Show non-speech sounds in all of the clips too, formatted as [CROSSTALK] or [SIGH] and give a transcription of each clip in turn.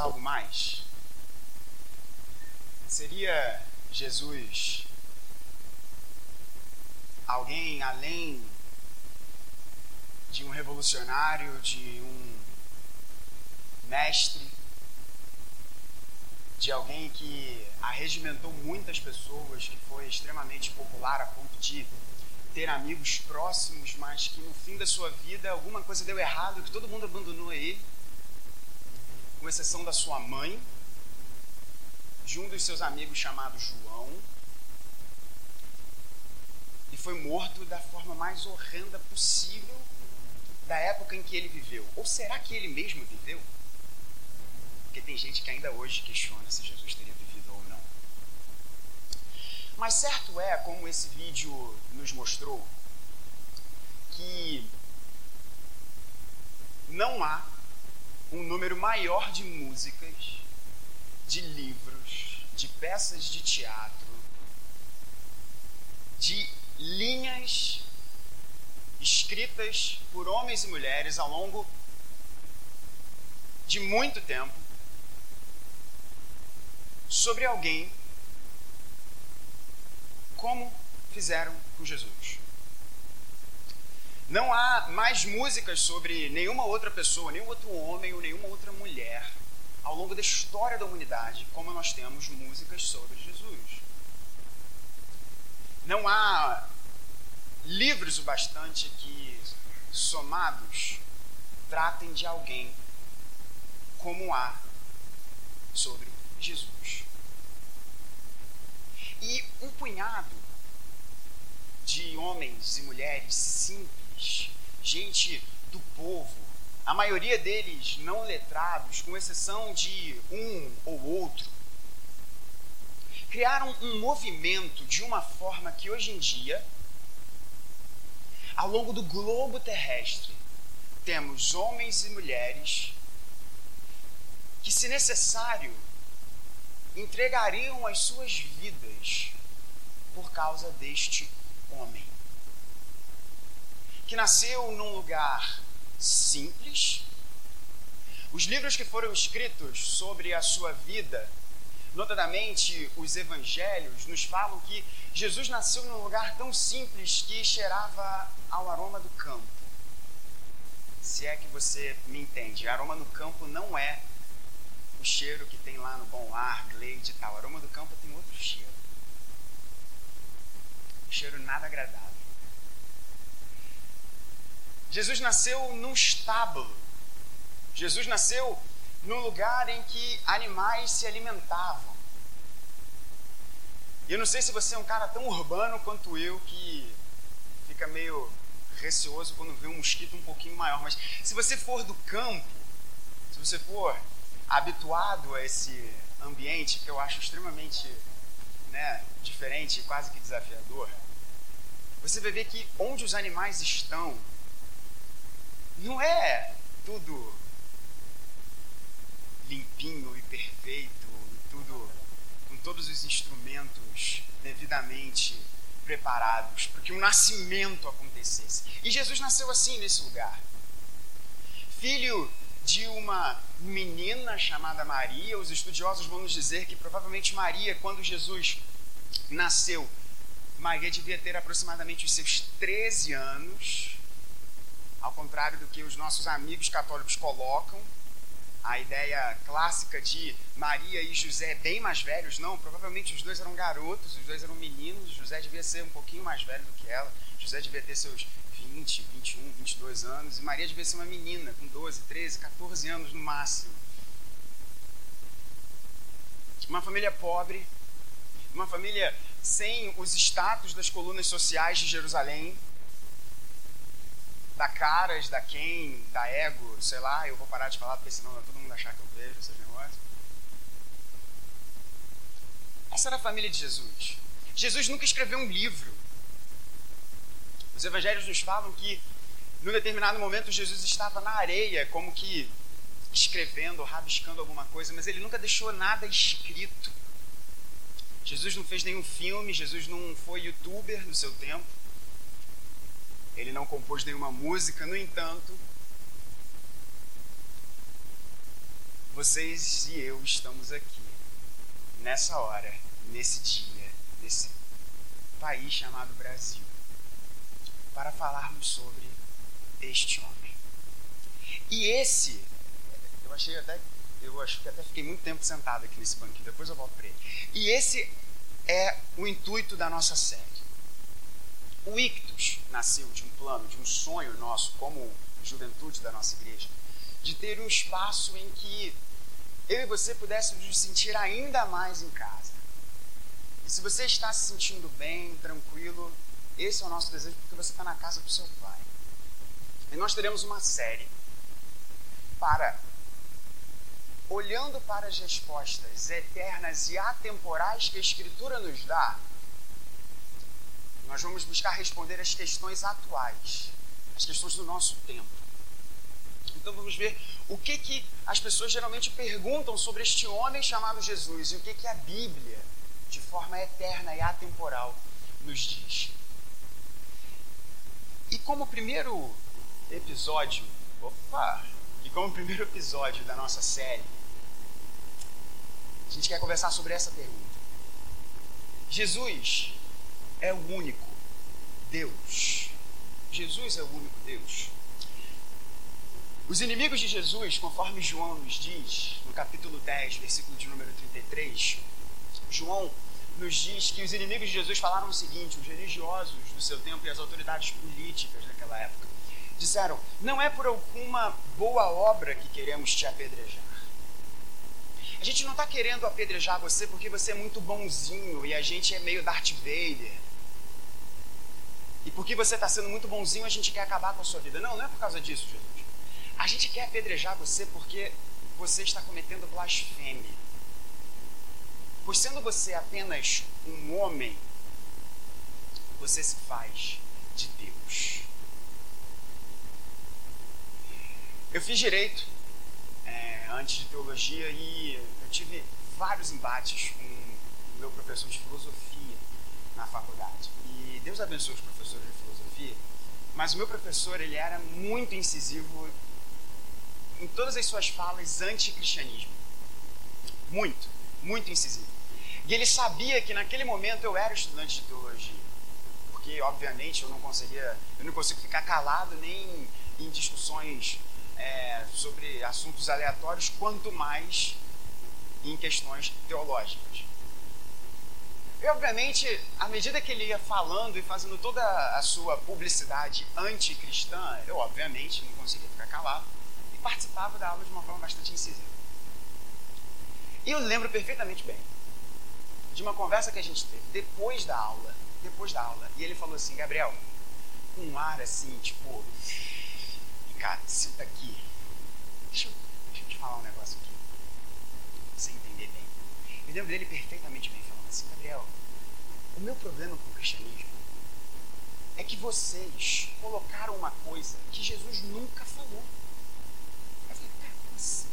algo mais? Seria Jesus alguém além de um revolucionário, de um mestre, de alguém que arregimentou muitas pessoas, que foi extremamente popular a ponto de ter amigos próximos, mas que no fim da sua vida alguma coisa deu errado, que todo mundo abandonou ele, com exceção da sua mãe, de um dos seus amigos chamado João, e foi morto da forma mais horrenda possível da época em que ele viveu. Ou será que ele mesmo viveu? Porque tem gente que ainda hoje questiona se Jesus teria vivido ou não. Mas certo é, como esse vídeo nos mostrou, que não há um número maior de músicas, de livros, de peças de teatro, de linhas escritas por homens e mulheres ao longo de muito tempo sobre alguém como fizeram com Jesus. Não há mais músicas sobre nenhuma outra pessoa, nenhum outro homem ou nenhuma outra mulher ao longo da história da humanidade como nós temos músicas sobre Jesus. Não há livros o bastante que, somados, tratem de alguém como há sobre Jesus. E um punhado de homens e mulheres simples, gente do povo, a maioria deles não letrados, com exceção de um ou outro, criaram um movimento de uma forma que hoje em dia ao longo do globo terrestre, temos homens e mulheres que, se necessário, entregariam as suas vidas por causa deste homem, que nasceu num lugar simples. Os livros que foram escritos sobre a sua vida Notadamente, os evangelhos nos falam que Jesus nasceu num lugar tão simples que cheirava ao aroma do campo. Se é que você me entende, aroma no campo não é o cheiro que tem lá no Bom Ar, Glade e tal. Aroma do campo tem outro cheiro. Um cheiro nada agradável. Jesus nasceu num estábulo. Jesus nasceu no lugar em que animais se alimentavam. E eu não sei se você é um cara tão urbano quanto eu que fica meio receoso quando vê um mosquito um pouquinho maior, mas se você for do campo, se você for habituado a esse ambiente que eu acho extremamente né, diferente, quase que desafiador, você vai ver que onde os animais estão não é tudo limpinho e perfeito, tudo com todos os instrumentos devidamente preparados para que o nascimento acontecesse. E Jesus nasceu assim nesse lugar. Filho de uma menina chamada Maria, os estudiosos vão nos dizer que provavelmente Maria, quando Jesus nasceu, Maria devia ter aproximadamente os seus 13 anos, ao contrário do que os nossos amigos católicos colocam, a ideia clássica de Maria e José bem mais velhos, não, provavelmente os dois eram garotos, os dois eram meninos, José devia ser um pouquinho mais velho do que ela, José devia ter seus 20, 21, 22 anos, e Maria devia ser uma menina com 12, 13, 14 anos no máximo. Uma família pobre, uma família sem os status das colunas sociais de Jerusalém, da Caras, da Quem, da Ego, sei lá, eu vou parar de falar porque senão vai todo mundo achar que eu vejo esses negócios. Essa era a família de Jesus. Jesus nunca escreveu um livro. Os evangelhos nos falam que, num determinado momento, Jesus estava na areia, como que escrevendo, rabiscando alguma coisa, mas ele nunca deixou nada escrito. Jesus não fez nenhum filme, Jesus não foi youtuber no seu tempo. Ele não compôs nenhuma música, no entanto, vocês e eu estamos aqui, nessa hora, nesse dia, nesse país chamado Brasil, para falarmos sobre este homem. E esse, eu achei até, eu acho que até fiquei muito tempo sentado aqui nesse banquinho, depois eu volto para ele. E esse é o intuito da nossa série. O Ictus nasceu de um plano, de um sonho nosso, como juventude da nossa igreja, de ter um espaço em que eu e você pudéssemos nos sentir ainda mais em casa. E se você está se sentindo bem, tranquilo, esse é o nosso desejo porque você está na casa do seu pai. E nós teremos uma série para, olhando para as respostas eternas e atemporais que a Escritura nos dá, nós vamos buscar responder as questões atuais, as questões do nosso tempo. Então vamos ver o que, que as pessoas geralmente perguntam sobre este homem chamado Jesus e o que, que a Bíblia, de forma eterna e atemporal, nos diz. E como primeiro episódio, opa, e como primeiro episódio da nossa série, a gente quer conversar sobre essa pergunta. Jesus é o único Deus. Jesus é o único Deus. Os inimigos de Jesus, conforme João nos diz, no capítulo 10, versículo de número 33, João nos diz que os inimigos de Jesus falaram o seguinte: os religiosos do seu tempo e as autoridades políticas daquela época disseram: Não é por alguma boa obra que queremos te apedrejar. A gente não está querendo apedrejar você porque você é muito bonzinho e a gente é meio Darth Vader. E porque você está sendo muito bonzinho, a gente quer acabar com a sua vida. Não, não é por causa disso, Jesus. A gente quer apedrejar você porque você está cometendo blasfêmia. Pois sendo você apenas um homem, você se faz de Deus. Eu fiz direito é, antes de teologia e eu tive vários embates com o meu professor de filosofia na faculdade. E Deus abençoe os professores de filosofia, mas o meu professor ele era muito incisivo em todas as suas falas anti-cristianismo. Muito, muito incisivo. E ele sabia que naquele momento eu era estudante de teologia. Porque, obviamente, eu não conseguia, eu não consigo ficar calado nem em discussões é, sobre assuntos aleatórios, quanto mais em questões teológicas. E, obviamente, à medida que ele ia falando e fazendo toda a sua publicidade anticristã, eu, obviamente, não conseguia ficar calado e participava da aula de uma forma bastante incisiva. E eu lembro perfeitamente bem de uma conversa que a gente teve depois da aula, depois da aula, e ele falou assim, Gabriel, com um ar assim, tipo, cara, senta aqui, deixa eu, deixa eu te falar um negócio aqui, pra você entender bem. Eu lembro dele perfeitamente bem, falando assim, Gabriel, o meu problema com o cristianismo é que vocês colocaram uma coisa que Jesus nunca falou. Eu falei, cara, como assim?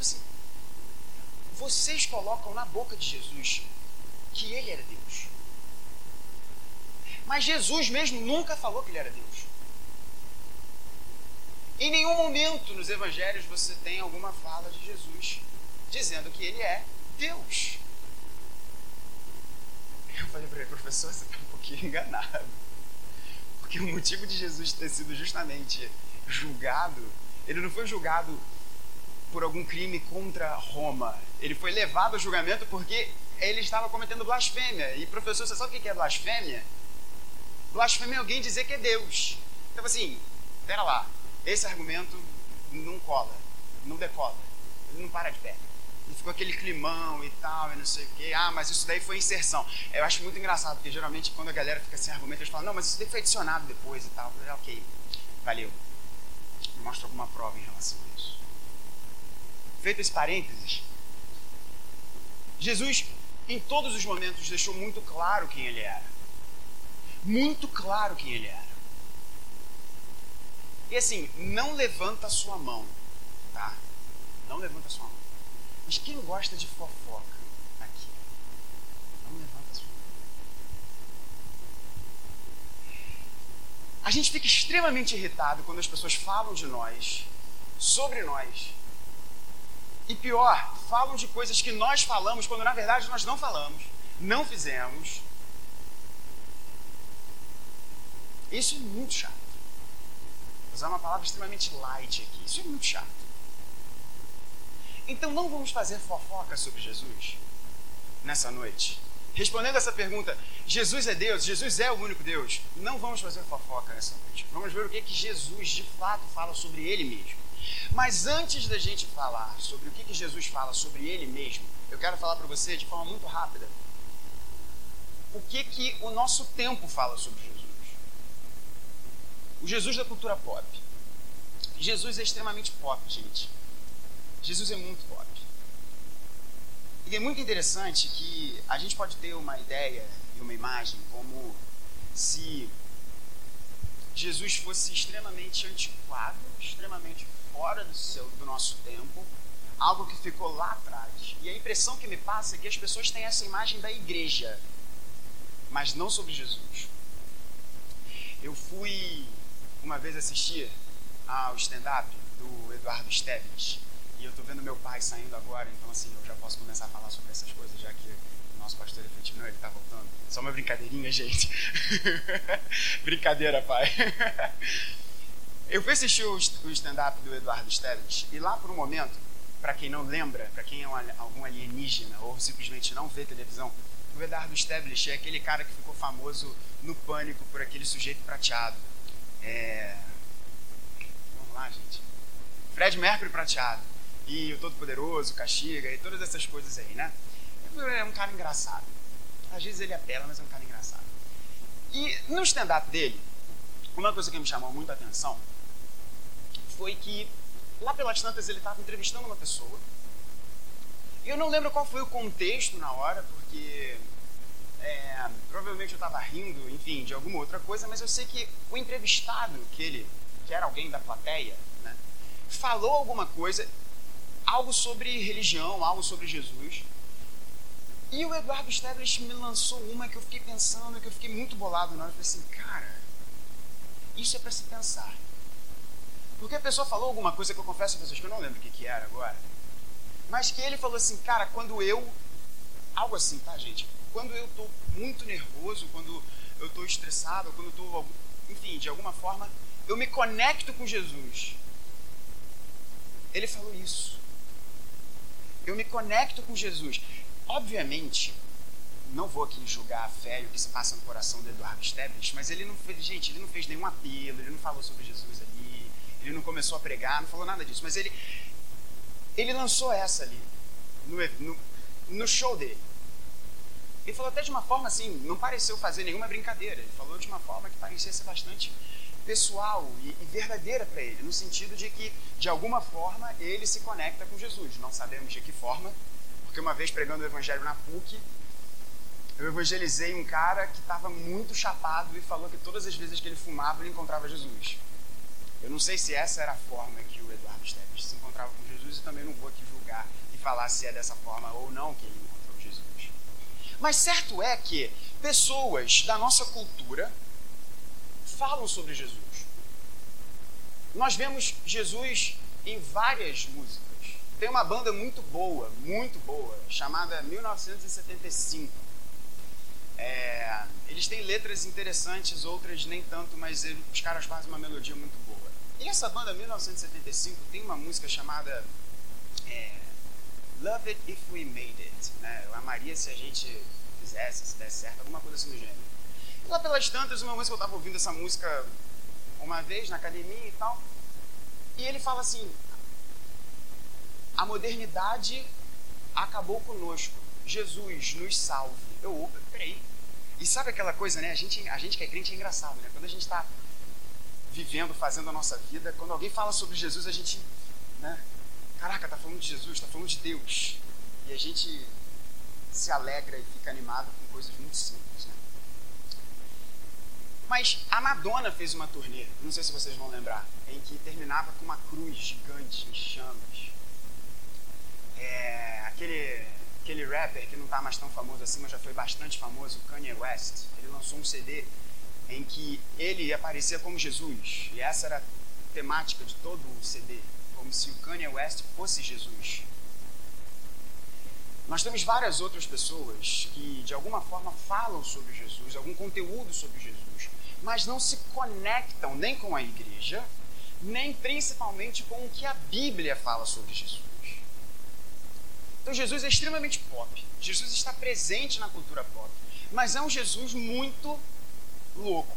assim? Vocês colocam na boca de Jesus que ele era Deus. Mas Jesus mesmo nunca falou que ele era Deus. Em nenhum momento nos evangelhos você tem alguma fala de Jesus dizendo que ele é Deus. Eu falei para ele, professor, você está um pouquinho [LAUGHS] enganado. Porque o motivo de Jesus ter sido justamente julgado, ele não foi julgado por algum crime contra Roma. Ele foi levado ao julgamento porque ele estava cometendo blasfêmia. E, professor, você sabe o que é blasfêmia? Blasfêmia é alguém dizer que é Deus. Então, assim, pera lá. Esse argumento não cola, não decola. Ele não para de pé. E ficou aquele climão e tal, e não sei o quê. Ah, mas isso daí foi inserção. Eu acho muito engraçado, porque geralmente quando a galera fica sem argumento, eles falam, não, mas isso daí foi adicionado depois e tal. Eu falei, ok, valeu. Mostra alguma prova em relação a isso. Feito esse parênteses, Jesus, em todos os momentos, deixou muito claro quem ele era. Muito claro quem ele era. E assim, não levanta a sua mão, tá? Não levanta a sua mão. Mas quem gosta de fofoca aqui? Não levanta a sua mão. A gente fica extremamente irritado quando as pessoas falam de nós, sobre nós, E pior, falam de coisas que nós falamos quando na verdade nós não falamos, não fizemos. Isso é muito chato. Vou usar uma palavra extremamente light aqui. Isso é muito chato. Então não vamos fazer fofoca sobre Jesus nessa noite. Respondendo essa pergunta, Jesus é Deus, Jesus é o único Deus. Não vamos fazer fofoca nessa noite. Vamos ver o que, que Jesus de fato fala sobre ele mesmo. Mas antes da gente falar sobre o que, que Jesus fala sobre ele mesmo, eu quero falar para você de forma muito rápida o que, que o nosso tempo fala sobre Jesus. O Jesus da cultura pop. Jesus é extremamente pop, gente. Jesus é muito pop. E é muito interessante que a gente pode ter uma ideia e uma imagem como se Jesus fosse extremamente antiquado, extremamente fora do, seu, do nosso tempo, algo que ficou lá atrás. E a impressão que me passa é que as pessoas têm essa imagem da igreja, mas não sobre Jesus. Eu fui uma vez assistir ao stand-up do Eduardo Esteves, eu estou vendo meu pai saindo agora, então assim, eu já posso começar a falar sobre essas coisas, já que o nosso pastor efetivo, não, ele está voltando. Só uma brincadeirinha, [LAUGHS] gente. Brincadeira, pai. Eu fui assistir o stand-up do Eduardo Esteves e lá por um momento, para quem não lembra, para quem é um, algum alienígena ou simplesmente não vê televisão, o Eduardo Esteves é aquele cara que ficou famoso no pânico por aquele sujeito prateado. É... Vamos lá, gente. Fred Mercury prateado. E o Todo-Poderoso, Castiga e todas essas coisas aí, né? É um cara engraçado. Às vezes ele apela, mas é um cara engraçado. E no stand-up dele, uma coisa que me chamou muito a atenção foi que lá pelas tantas ele estava entrevistando uma pessoa. E eu não lembro qual foi o contexto na hora, porque é, provavelmente eu estava rindo, enfim, de alguma outra coisa, mas eu sei que o entrevistado, que ele, que era alguém da plateia, né, falou alguma coisa, algo sobre religião, algo sobre Jesus. E o Eduardo Stablish me lançou uma que eu fiquei pensando, que eu fiquei muito bolado na hora. Eu falei assim, cara, isso é para se pensar. Porque a pessoa falou alguma coisa que eu confesso a vocês que eu não lembro o que, que era agora. Mas que ele falou assim, cara, quando eu. Algo assim, tá, gente? Quando eu tô muito nervoso, quando eu tô estressado, quando eu tô. Enfim, de alguma forma, eu me conecto com Jesus. Ele falou isso. Eu me conecto com Jesus. Obviamente, não vou aqui julgar a fé e o que se passa no coração do Eduardo Esteves, mas ele não fez, gente, ele não fez nenhum apelo, ele não falou sobre Jesus ali, ele não começou a pregar, não falou nada disso, mas ele ele lançou essa ali no, no, no show dele. Ele falou até de uma forma assim, não pareceu fazer nenhuma brincadeira, ele falou de uma forma que parecia ser bastante pessoal e, e verdadeira para ele, no sentido de que, de alguma forma, ele se conecta com Jesus. Não sabemos de que forma, porque uma vez pregando o evangelho na PUC, eu evangelizei um cara que estava muito chapado e falou que todas as vezes que ele fumava ele encontrava Jesus. Eu não sei se essa era a forma que o Eduardo Esteves se encontrava com Jesus e também não vou aqui julgar e falar se é dessa forma ou não que ele encontrou Jesus. Mas certo é que pessoas da nossa cultura falam sobre Jesus. Nós vemos Jesus em várias músicas. Tem uma banda muito boa, muito boa, chamada 1975 é, eles têm letras interessantes, outras nem tanto, mas ele, os caras fazem uma melodia muito boa. E essa banda, 1975, tem uma música chamada é, Love It If We Made It. Né? Eu amaria se a gente fizesse, se desse certo, alguma coisa assim do gênero. Lá pelas tantas, uma música eu estava ouvindo essa música uma vez na academia e tal, e ele fala assim: a modernidade acabou conosco. Jesus nos salve. Eu, opa, peraí. E sabe aquela coisa, né? A gente, a gente que é crente é engraçado, né? Quando a gente está vivendo, fazendo a nossa vida, quando alguém fala sobre Jesus, a gente, né? Caraca, tá falando de Jesus, tá falando de Deus. E a gente se alegra e fica animado com coisas muito simples, né? Mas a Madonna fez uma turnê, não sei se vocês vão lembrar, em que terminava com uma cruz gigante em chamas. É, aquele aquele rapper que não está mais tão famoso assim, mas já foi bastante famoso, Kanye West, ele lançou um CD em que ele aparecia como Jesus. E essa era a temática de todo o CD, como se o Kanye West fosse Jesus. Nós temos várias outras pessoas que, de alguma forma, falam sobre Jesus, algum conteúdo sobre Jesus, mas não se conectam nem com a igreja, nem principalmente com o que a Bíblia fala sobre Jesus. Então, Jesus é extremamente pop. Jesus está presente na cultura pop, mas é um Jesus muito louco.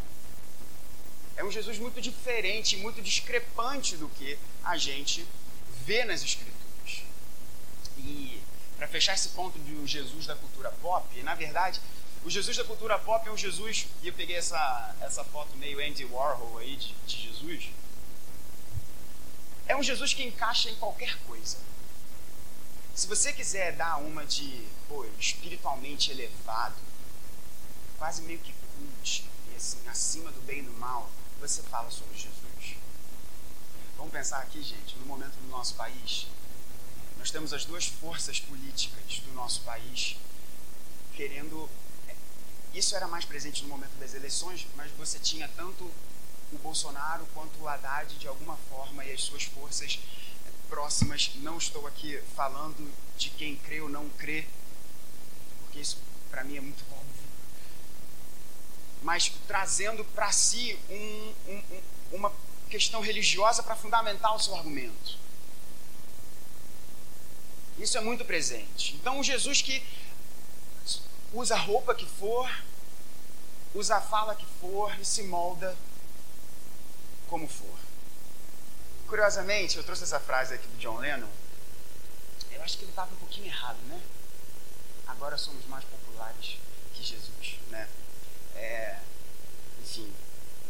É um Jesus muito diferente, muito discrepante do que a gente vê nas Escrituras. E para fechar esse ponto do Jesus da cultura pop, na verdade, o Jesus da cultura pop é um Jesus, e eu peguei essa, essa foto meio Andy Warhol aí de, de Jesus, é um Jesus que encaixa em qualquer coisa. Se você quiser dar uma de pô, espiritualmente elevado, quase meio que cult, assim, acima do bem e do mal, você fala sobre Jesus. Vamos pensar aqui, gente, no momento do nosso país, nós temos as duas forças políticas do nosso país querendo. Isso era mais presente no momento das eleições, mas você tinha tanto o Bolsonaro quanto o Haddad de alguma forma e as suas forças próximas. Não estou aqui falando de quem crê ou não crê, porque isso para mim é muito óbvio. Mas trazendo para si um, um, uma questão religiosa para fundamentar o seu argumento. Isso é muito presente. Então, o Jesus que usa a roupa que for, usa a fala que for e se molda como for. Curiosamente, eu trouxe essa frase aqui do John Lennon. Eu acho que ele estava um pouquinho errado, né? Agora somos mais populares que Jesus, né? É, enfim,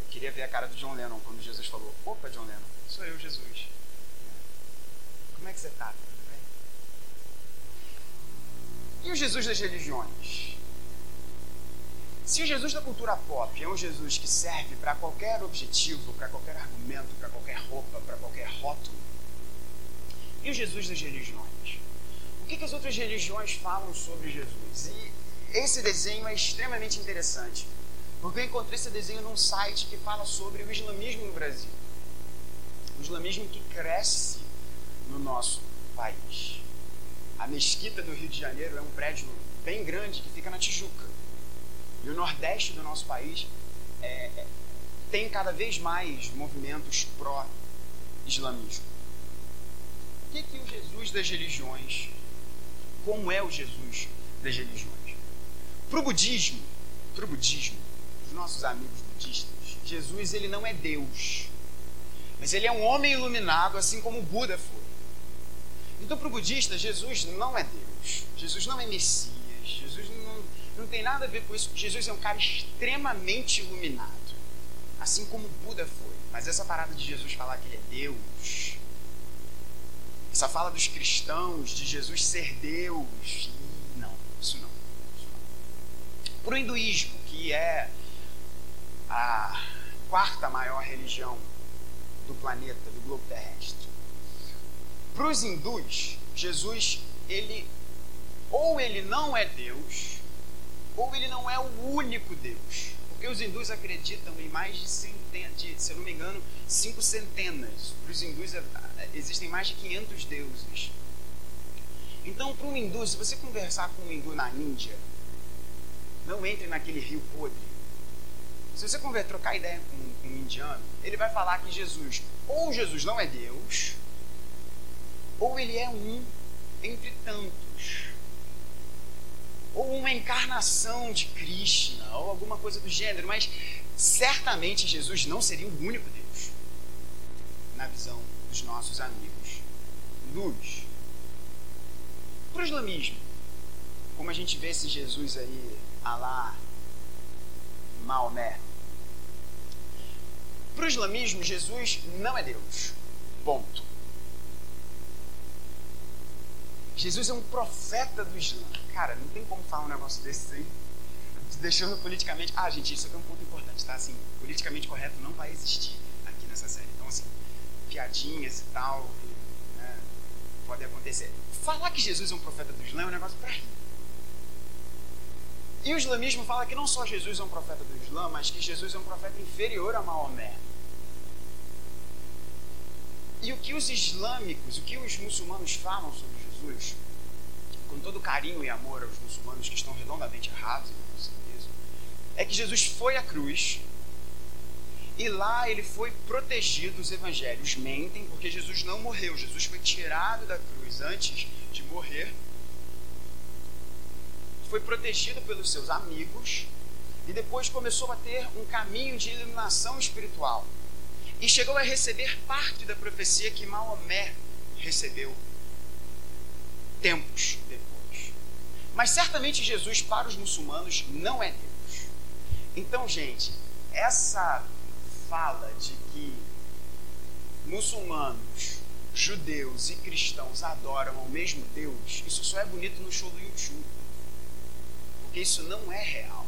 eu queria ver a cara do John Lennon quando Jesus falou: Opa, John Lennon, sou eu, Jesus. Como é que você está? E o Jesus das religiões? Se o Jesus da cultura pop é um Jesus que serve para qualquer objetivo, para qualquer argumento, para qualquer roupa, para qualquer rótulo, e o Jesus das religiões? O que, que as outras religiões falam sobre Jesus? E esse desenho é extremamente interessante, porque eu encontrei esse desenho num site que fala sobre o islamismo no Brasil. O islamismo que cresce no nosso país. A Mesquita do Rio de Janeiro é um prédio bem grande que fica na Tijuca. E o nordeste do nosso país é, é, tem cada vez mais movimentos pró-islamismo. O que, que o Jesus das religiões, como é o Jesus das religiões? Para o budismo, para o budismo, os nossos amigos budistas, Jesus ele não é Deus, mas ele é um homem iluminado, assim como Buda foi. Então, para o budista, Jesus não é Deus. Jesus não é Messias. Jesus não, tem nada a ver com isso. Jesus é um cara extremamente iluminado. Assim como Buda foi. Mas essa parada de Jesus falar que ele é Deus, essa fala dos cristãos de Jesus ser Deus, não, isso não. Para o hinduísmo, que é a quarta maior religião do planeta, do globo terrestre, para os hindus, Jesus, ele ou ele não é Deus, ou ele não é o único Deus. Porque os hindus acreditam em mais de centenas, de, se eu não me engano, cinco centenas. Para os hindus é, existem mais de 500 deuses. Então, para um hindu, se você conversar com um hindu na Índia, não entre naquele rio podre. Se você trocar ideia com, com um indiano, ele vai falar que Jesus, ou Jesus não é Deus, ou ele é um entre tantos, ou uma encarnação de Krishna, ou alguma coisa do gênero, mas certamente Jesus não seria o único Deus, na visão dos nossos amigos luz. Para o islamismo, como a gente vê esse Jesus aí, Alá, Maomé. Para o islamismo, Jesus não é Deus. Ponto. Jesus é um profeta do Islã. Cara, não tem como falar um negócio desse aí. Deixando politicamente. Ah, gente, isso aqui é um ponto importante, tá? Assim, politicamente correto não vai existir aqui nessa série. Então, assim, piadinhas e tal, né, pode acontecer. Falar que Jesus é um profeta do Islã é um negócio pra rir. E o islamismo fala que não só Jesus é um profeta do Islã, mas que Jesus é um profeta inferior a Maomé. E o que os islâmicos, o que os muçulmanos falam sobre Jesus com todo carinho e amor aos muçulmanos que estão redondamente errados em isso, é que Jesus foi à cruz e lá ele foi protegido. Os evangelhos mentem porque Jesus não morreu. Jesus foi tirado da cruz antes de morrer. Foi protegido pelos seus amigos e depois começou a ter um caminho de iluminação espiritual. E chegou a receber parte da profecia que Maomé recebeu tempos depois. Mas certamente Jesus, para os muçulmanos, não é Deus. Então, gente, essa fala de que muçulmanos, judeus e cristãos adoram ao mesmo Deus, isso só é bonito no show do YouTube. Porque isso não é real.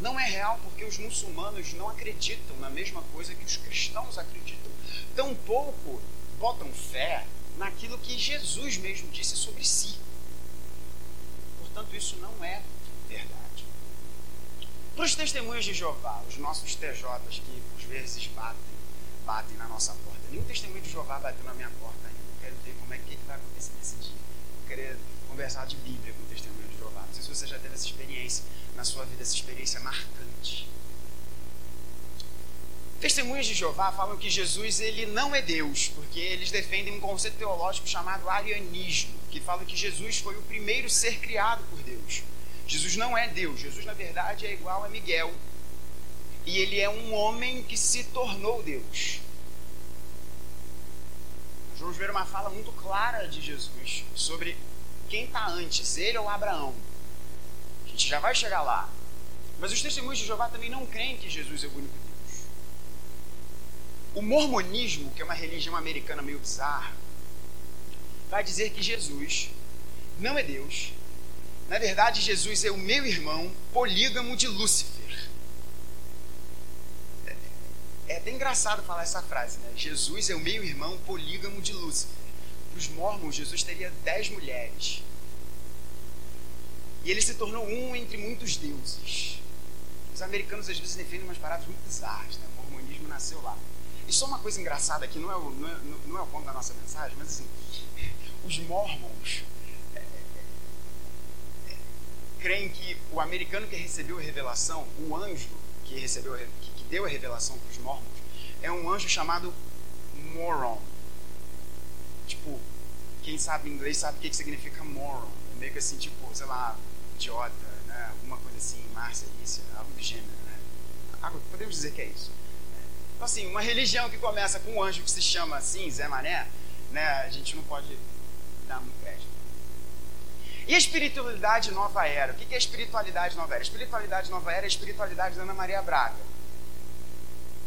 Não é real porque os muçulmanos não acreditam na mesma coisa que os cristãos acreditam. Tampouco botam fé naquilo que Jesus mesmo disse sobre si. Portanto, isso não é verdade. Para os testemunhos de Jeová, os nossos TJs que às vezes batem, batem na nossa porta. Nenhum testemunho de Jeová bateu na minha porta ainda. Eu quero ver como é que, vai acontecer nesse dia. Eu queria conversar de Bíblia com o testemunho de Jeová. Não sei se você já teve essa experiência na sua vida, essa experiência marcante. Testemunhas de Jeová falam que Jesus ele não é Deus, porque eles defendem um conceito teológico chamado arianismo, que fala que Jesus foi o primeiro ser criado por Deus. Jesus não é Deus, Jesus na verdade é igual a Miguel. E ele é um homem que se tornou Deus. Nós vamos ver uma fala muito clara de Jesus sobre quem está antes, ele ou Abraão. A gente já vai chegar lá. Mas os testemunhos de Jeová também não creem que Jesus é o único Deus. O mormonismo, que é uma religião americana meio bizarra, vai dizer que Jesus não é Deus. Na verdade, Jesus é o meu irmão polígamo de Lúcifer. É até engraçado falar essa frase, né? Jesus é o meu irmão polígamo de Lúcifer. Para os mormons, Jesus teria dez mulheres. E ele se tornou um entre muitos deuses. Os americanos às vezes defendem umas paradas muito bizarras, né? O mormonismo nasceu lá. E só uma coisa engraçada aqui, não é o, não é, não é o ponto da nossa mensagem, mas assim, os mormons é, é, creem que o americano que recebeu a revelação, o anjo que recebeu, que, que deu a revelação para os mormons, é um anjo chamado moron. Tipo, quem sabe inglês sabe o que, que significa moron. É meio que assim, tipo, sei lá, idiota, né? alguma coisa assim, Márcia, isso, algo do gênero, né? Podemos dizer que é isso. Então, assim, uma religião que começa com um anjo que se chama assim, Zé Mané, né, a gente não pode dar muito crédito. E a espiritualidade nova era? O que é a espiritualidade nova era? A espiritualidade nova era é a espiritualidade da Ana Maria Braga,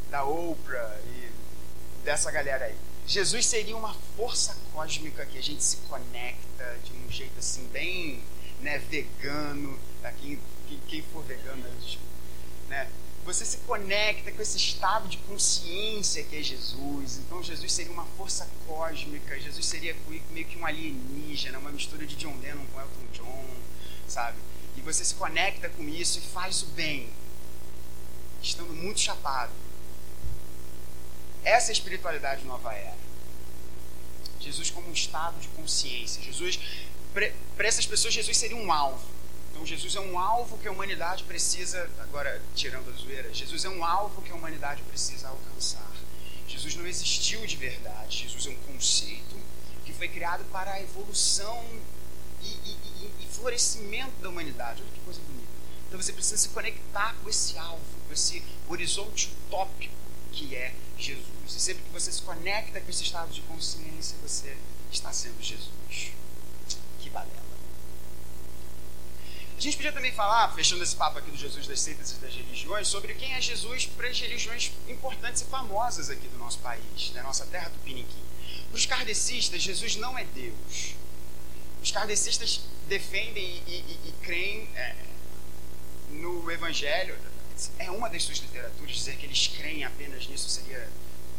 da Oprah e dessa galera aí. Jesus seria uma força cósmica que a gente se conecta de um jeito assim, bem né, vegano. Quem, quem for vegano, né, você se conecta com esse estado de consciência que é Jesus. Então Jesus seria uma força cósmica, Jesus seria meio que um alienígena, uma mistura de John Lennon com Elton John, sabe? E você se conecta com isso e faz o bem, estando muito chapado. Essa é a espiritualidade nova era. Jesus como um estado de consciência. Jesus, para essas pessoas, Jesus seria um alvo. Então Jesus é um alvo que a humanidade precisa, agora tirando a zoeira, Jesus é um alvo que a humanidade precisa alcançar. Jesus não existiu de verdade, Jesus é um conceito que foi criado para a evolução e, e, e florescimento da humanidade. Olha que coisa bonita. Então você precisa se conectar com esse alvo, com esse horizonte utópico que é Jesus. E sempre que você se conecta com esse estado de consciência, você está sendo Jesus. Que balela. Gente podia também falar, fechando esse papo aqui do Jesus das seitas e das religiões, sobre quem é Jesus para as religiões importantes e famosas aqui do nosso país, da nossa terra do Piniquim. Para os kardecistas, Jesus não é Deus. Os kardecistas defendem e, e, e creem é, no Evangelho. É uma das suas literaturas dizer que eles creem apenas nisso seria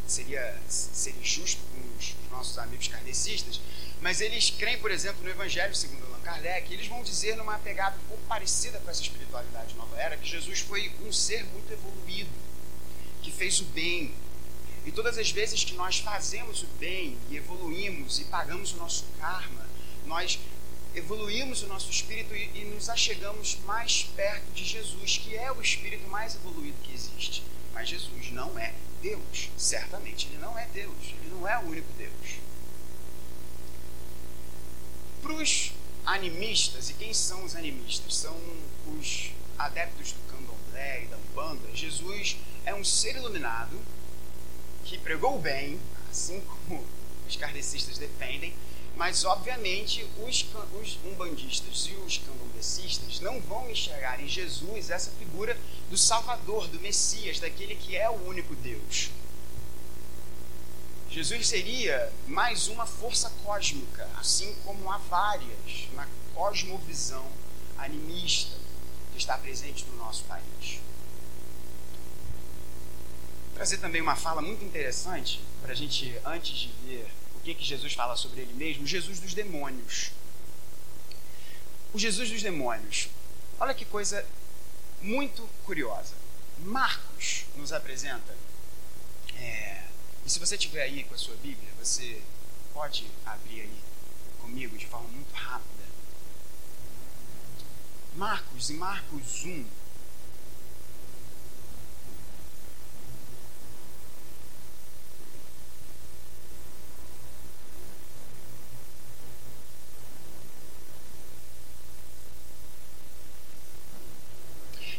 seria seria injusto com os nossos amigos kardecistas. Mas eles creem, por exemplo, no Evangelho segundo Allan Kardec, eles vão dizer numa pegada um pouco parecida com essa espiritualidade nova era, que Jesus foi um ser muito evoluído, que fez o bem. E todas as vezes que nós fazemos o bem e evoluímos e pagamos o nosso karma, nós evoluímos o nosso espírito e, e nos achegamos mais perto de Jesus, que é o espírito mais evoluído que existe. Mas Jesus não é Deus, certamente ele não é Deus, ele não é o único Deus. Para os animistas, e quem são os animistas? São os adeptos do candomblé e da umbanda. Jesus é um ser iluminado que pregou bem, assim como os kardecistas defendem, mas, obviamente, os, os umbandistas e os candombecistas não vão enxergar em Jesus essa figura do Salvador, do Messias, daquele que é o único Deus. Jesus seria mais uma força cósmica, assim como há várias na cosmovisão animista que está presente no nosso país. Vou trazer também uma fala muito interessante para a gente, antes de ver que, que Jesus fala sobre ele mesmo? Jesus dos demônios. O Jesus dos demônios. Olha que coisa muito curiosa. Marcos nos apresenta. É, e se você tiver aí com a sua Bíblia, você pode abrir aí comigo de forma muito rápida. Marcos, em Marcos 1,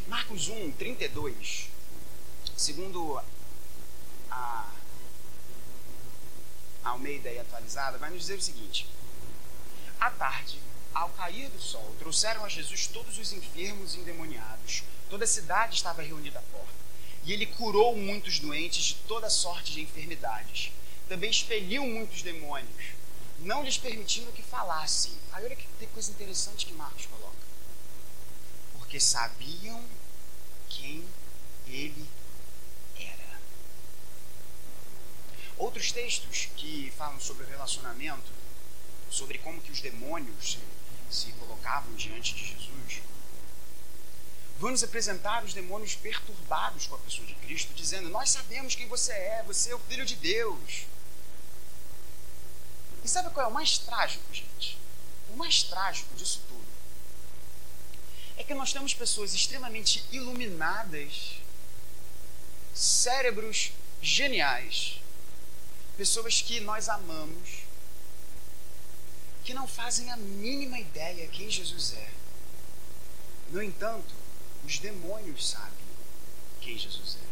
Marcos 1, 32, segundo a Almeida e atualizada, vai nos dizer o seguinte: À tarde, ao cair do sol, trouxeram a Jesus todos os enfermos e endemoniados. Toda a cidade estava reunida à porta. E ele curou muitos doentes de toda sorte de enfermidades. Também expeliu muitos demônios, não lhes permitindo que falassem. Aí olha que coisa interessante que Marcos coloca. Porque sabiam quem ele era. Outros textos que falam sobre o relacionamento, sobre como que os demônios se colocavam diante de Jesus, vão nos apresentar os demônios perturbados com a pessoa de Cristo, dizendo: Nós sabemos quem você é, você é o Filho de Deus. E sabe qual é o mais trágico, gente? O mais trágico disso tudo é que nós temos pessoas extremamente iluminadas, cérebros geniais, pessoas que nós amamos, que não fazem a mínima ideia quem Jesus é. No entanto, os demônios sabem quem Jesus é.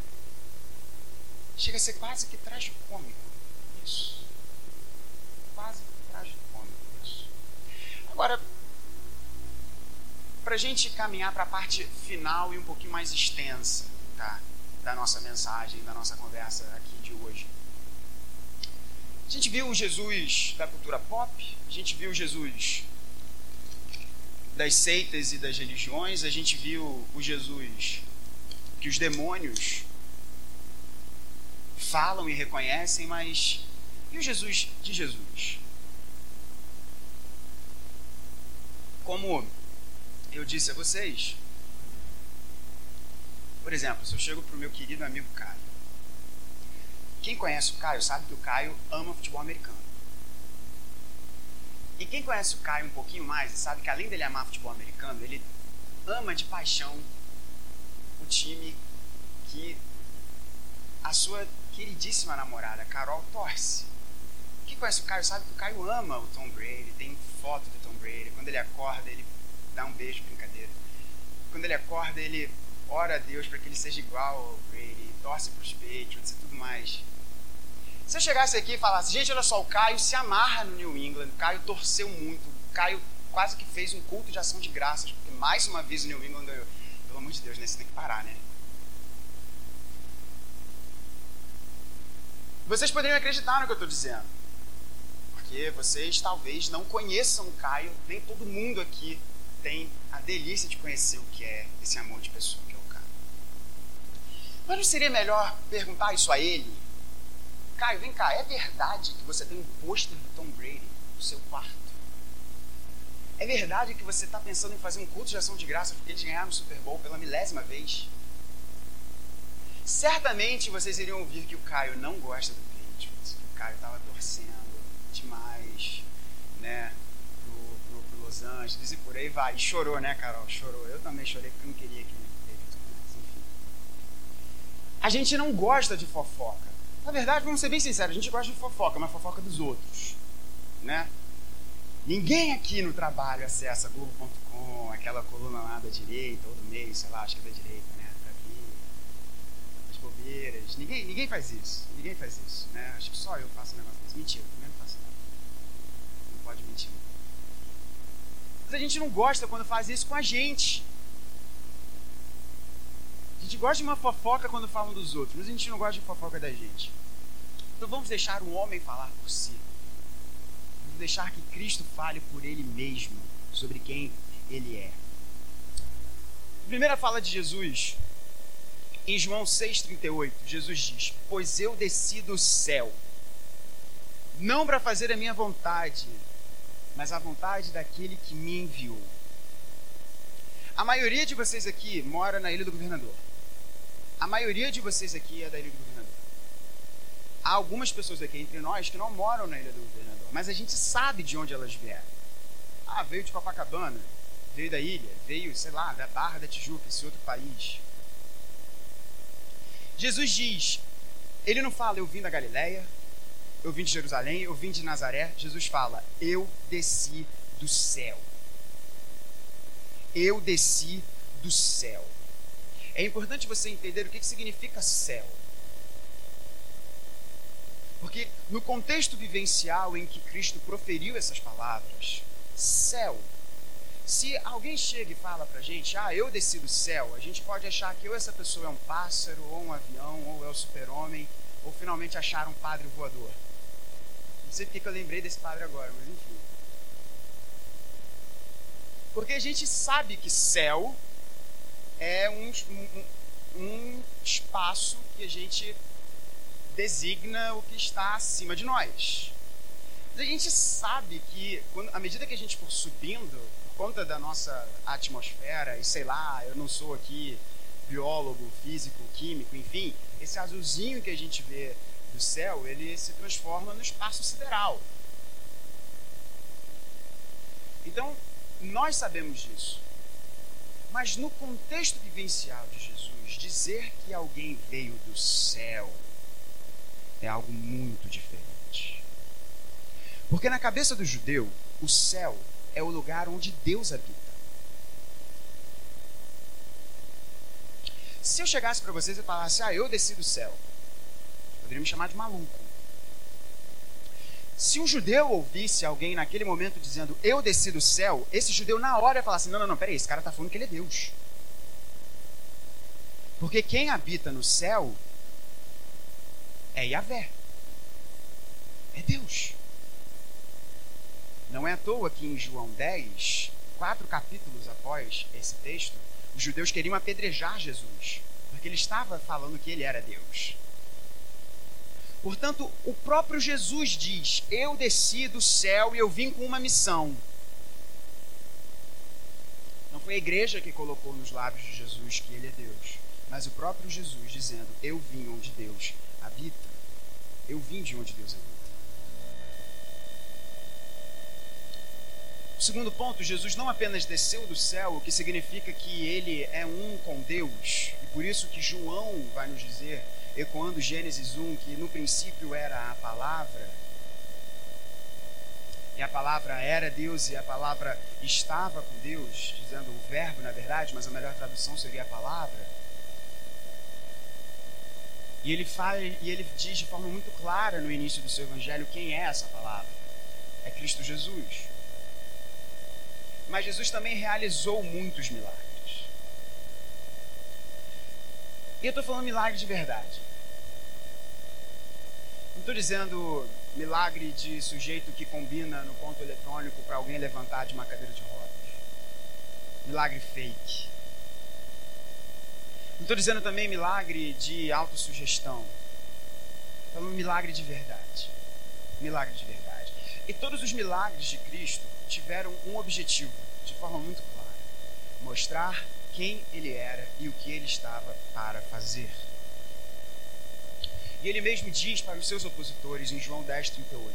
Chega a ser quase que tragicômico isso. Quase que tragicômico isso. Agora, para a gente caminhar para a parte final e um pouquinho mais extensa tá? da nossa mensagem, da nossa conversa aqui de hoje. A gente viu o Jesus da cultura pop, a gente viu o Jesus das seitas e das religiões, a gente viu o Jesus que os demônios falam e reconhecem, mas e o Jesus de Jesus? Como eu disse a vocês. Por exemplo, se eu chego para o meu querido amigo Caio. Quem conhece o Caio sabe que o Caio ama futebol americano. E quem conhece o Caio um pouquinho mais sabe que além dele amar futebol americano, ele ama de paixão o time que a sua queridíssima namorada, Carol, torce. Quem conhece o Caio sabe que o Caio ama o Tom Brady, tem foto do Tom Brady. Quando ele acorda, ele dá um beijo, brincadeira. Quando ele acorda, ele ora a Deus para que ele seja igual ao Brady, torce para os Patriots e tudo mais. Se eu chegasse aqui e falasse, gente, olha só, o Caio se amarra no New England, o Caio torceu muito, o Caio quase que fez um culto de ação de graças, porque mais uma vez o New England ganhou. Pelo amor de Deus, né? Você tem que parar, né? Vocês poderiam acreditar no que eu estou dizendo. Porque vocês talvez não conheçam o Caio, nem todo mundo aqui tem a delícia de conhecer o que é esse amor de pessoa que é o cara. Mas não seria melhor perguntar isso a ele? Caio, vem cá, é verdade que você tem um pôster do Tom Brady no seu quarto? É verdade que você está pensando em fazer um culto de ação de graça porque eles ganharam o Super Bowl pela milésima vez? Certamente vocês iriam ouvir que o Caio não gosta do Patriots, que o Caio estava torcendo demais, né, pro, pro, pro Los Angeles vai. E chorou, né, Carol? Chorou. Eu também chorei porque eu não queria que ele enfim. A gente não gosta de fofoca. Na verdade, vamos ser bem sinceros, a gente gosta de fofoca, mas fofoca dos outros, né? Ninguém aqui no trabalho acessa Globo.com, aquela coluna lá da direita, ou do meio, sei lá, acho que é da direita, né? Pra ver as bobeiras. Ninguém, ninguém faz isso. Ninguém faz isso, né? Acho que só eu faço um negócio desse. Mentira, também não faço nada. Não pode mentir. Mas a gente não gosta quando faz isso com a gente. A gente gosta de uma fofoca quando falam dos outros, mas a gente não gosta de fofoca da gente. Então vamos deixar o homem falar por si deixar que Cristo fale por ele mesmo sobre quem ele é. A primeira fala de Jesus, em João 6,38, Jesus diz: Pois eu desci do céu, não para fazer a minha vontade, mas a vontade daquele que me enviou. A maioria de vocês aqui mora na Ilha do Governador. A maioria de vocês aqui é da Ilha do Governador. Há algumas pessoas aqui entre nós que não moram na Ilha do Governador mas a gente sabe de onde elas vieram. Ah, veio de Copacabana, veio da ilha, veio, sei lá, da Barra da Tijuca, esse outro país. Jesus diz, ele não fala, eu vim da Galileia, eu vim de Jerusalém, eu vim de Nazaré. Jesus fala, eu desci do céu. Eu desci do céu. É importante você entender o que significa céu. Porque no contexto vivencial em que Cristo proferiu essas palavras, céu. Se alguém chega e fala pra gente, ah, eu desci do céu, a gente pode achar que ou essa pessoa é um pássaro, ou um avião, ou é o super-homem, ou finalmente achar um padre voador. Não sei porque que eu lembrei desse padre agora, mas enfim. Porque a gente sabe que céu é um, um, um espaço que a gente designa o que está acima de nós. Mas a gente sabe que, quando, à medida que a gente for subindo, por conta da nossa atmosfera, e sei lá, eu não sou aqui biólogo, físico, químico, enfim, esse azulzinho que a gente vê do céu, ele se transforma no espaço sideral. Então, nós sabemos disso. Mas no contexto vivencial de Jesus, dizer que alguém veio do céu é algo muito diferente. Porque na cabeça do judeu, o céu é o lugar onde Deus habita. Se eu chegasse para vocês e falasse, ah, eu desci do céu, poderiam me chamar de maluco. Se um judeu ouvisse alguém naquele momento dizendo, eu desci do céu, esse judeu na hora ia falar assim: não, não, não, peraí, esse cara está falando que ele é Deus. Porque quem habita no céu é Yahvé. É Deus. Não é à toa que em João 10, quatro capítulos após esse texto, os judeus queriam apedrejar Jesus, porque ele estava falando que ele era Deus. Portanto, o próprio Jesus diz: Eu desci do céu e eu vim com uma missão. Não foi a igreja que colocou nos lábios de Jesus que ele é Deus, mas o próprio Jesus dizendo: Eu vim onde Deus habita. Eu vim de onde Deus habita. O segundo ponto, Jesus não apenas desceu do céu, o que significa que ele é um com Deus, e por isso que João vai nos dizer, ecoando Gênesis 1, que no princípio era a palavra, e a palavra era Deus e a palavra estava com Deus, dizendo o verbo na verdade, mas a melhor tradução seria a palavra. E ele fala e ele diz de forma muito clara no início do seu evangelho quem é essa palavra. É Cristo Jesus. Mas Jesus também realizou muitos milagres. E eu estou falando milagre de verdade. Não estou dizendo milagre de sujeito que combina no ponto eletrônico para alguém levantar de uma cadeira de rodas. Milagre fake. Não estou dizendo também milagre de autossugestão. Estou falando milagre de verdade. Milagre de verdade. E todos os milagres de Cristo tiveram um objetivo, de forma muito clara: mostrar quem ele era e o que ele estava para fazer. E ele mesmo diz para os seus opositores em João 10, 38: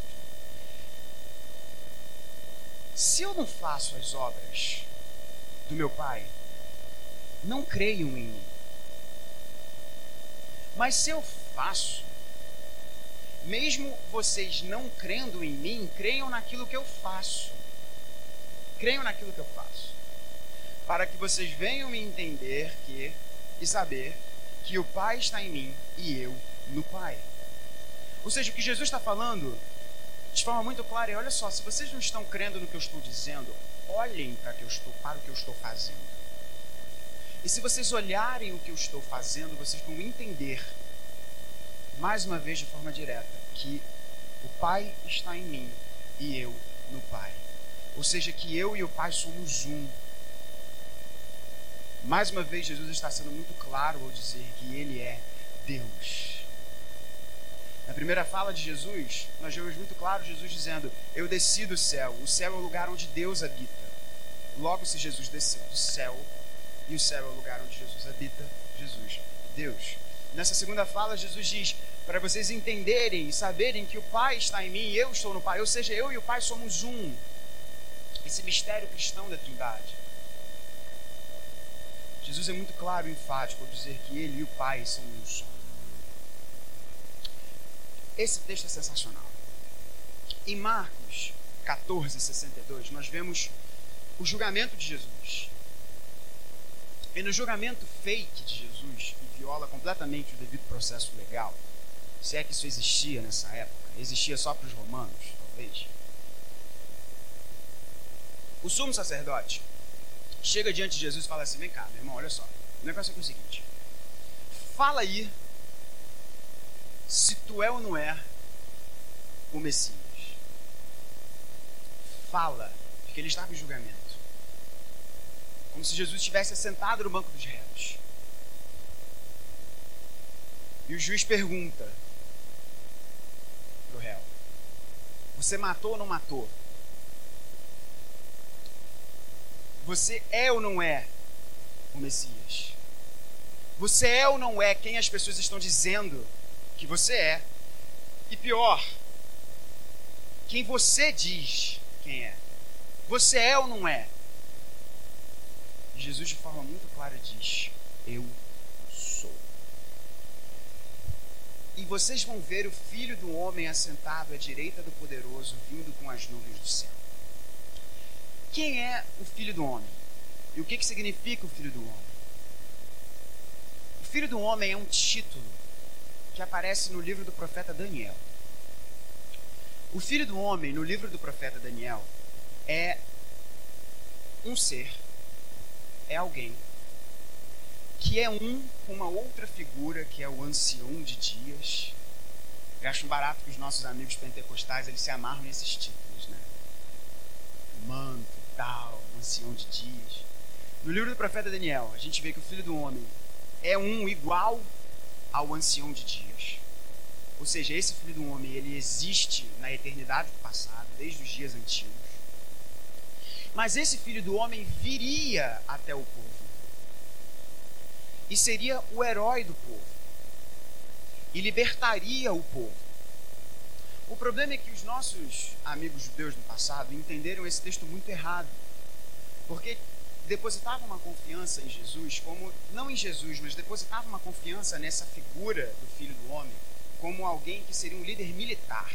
Se eu não faço as obras do meu Pai não creiam em mim. Mas se eu faço, mesmo vocês não crendo em mim, creiam naquilo que eu faço. Creiam naquilo que eu faço. Para que vocês venham me entender que e saber que o Pai está em mim e eu no Pai. Ou seja, o que Jesus está falando de forma muito clara é: olha só, se vocês não estão crendo no que eu estou dizendo, olhem para, que eu estou, para o que eu estou fazendo. E se vocês olharem o que eu estou fazendo, vocês vão entender, mais uma vez de forma direta, que o Pai está em mim e eu no Pai. Ou seja, que eu e o Pai somos um. Mais uma vez, Jesus está sendo muito claro ao dizer que Ele é Deus. Na primeira fala de Jesus, nós vemos muito claro Jesus dizendo: Eu desci do céu. O céu é o lugar onde Deus habita. Logo, se Jesus desceu do céu, e o céu é o lugar onde Jesus habita, Jesus, Deus. Nessa segunda fala, Jesus diz: Para vocês entenderem e saberem que o Pai está em mim e eu estou no Pai, ou seja, eu e o Pai somos um. Esse mistério cristão da Trindade. Jesus é muito claro e enfático ao dizer que ele e o Pai são um só. Esse texto é sensacional. Em Marcos 14, 62, nós vemos o julgamento de Jesus. E no julgamento fake de Jesus, que viola completamente o devido processo legal, se é que isso existia nessa época, existia só para os romanos, talvez. O sumo sacerdote chega diante de Jesus e fala assim: Vem cá, meu irmão, olha só. O negócio é o seguinte: Fala aí se tu é ou não é o Messias. Fala, porque ele estava em julgamento. Como se Jesus estivesse sentado no banco dos réus. E o juiz pergunta para o réu: Você matou ou não matou? Você é ou não é o Messias? Você é ou não é quem as pessoas estão dizendo que você é? E pior, quem você diz quem é? Você é ou não é? Jesus, de forma muito clara, diz: Eu sou. E vocês vão ver o filho do homem assentado à direita do poderoso, vindo com as nuvens do céu. Quem é o filho do homem? E o que, que significa o filho do homem? O filho do homem é um título que aparece no livro do profeta Daniel. O filho do homem, no livro do profeta Daniel, é um ser, é alguém que é um com uma outra figura que é o ancião de dias. Eu acho barato que os nossos amigos pentecostais eles se amarram nesses títulos, né? Manto, tal, ancião de dias. No livro do profeta Daniel, a gente vê que o filho do homem é um igual ao ancião de dias. Ou seja, esse filho do homem, ele existe na eternidade do passado, desde os dias antigos. Mas esse filho do homem viria até o povo. E seria o herói do povo. E libertaria o povo. O problema é que os nossos amigos judeus do passado entenderam esse texto muito errado. Porque depositavam uma confiança em Jesus, como não em Jesus, mas depositavam uma confiança nessa figura do filho do homem, como alguém que seria um líder militar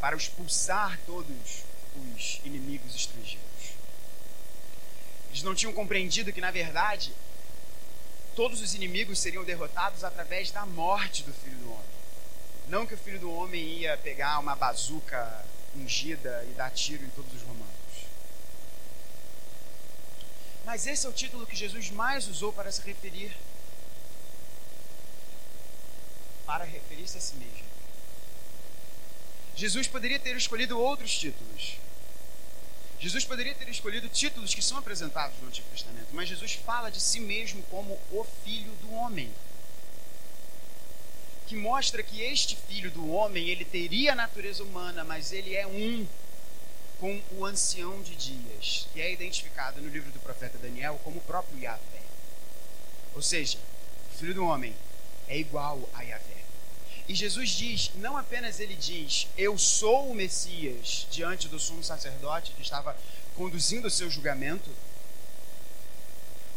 para expulsar todos os inimigos estrangeiros. Eles não tinham compreendido que, na verdade, todos os inimigos seriam derrotados através da morte do filho do homem. Não que o filho do homem ia pegar uma bazuca ungida e dar tiro em todos os romanos. Mas esse é o título que Jesus mais usou para se referir. Para referir-se a si mesmo. Jesus poderia ter escolhido outros títulos. Jesus poderia ter escolhido títulos que são apresentados no Antigo Testamento, mas Jesus fala de si mesmo como o Filho do Homem que mostra que este filho do homem, ele teria a natureza humana, mas ele é um com o ancião de dias, que é identificado no livro do profeta Daniel como o próprio Yahvé. Ou seja, o filho do homem é igual a Yahvé. E Jesus diz, não apenas ele diz, eu sou o Messias, diante do sumo sacerdote que estava conduzindo o seu julgamento,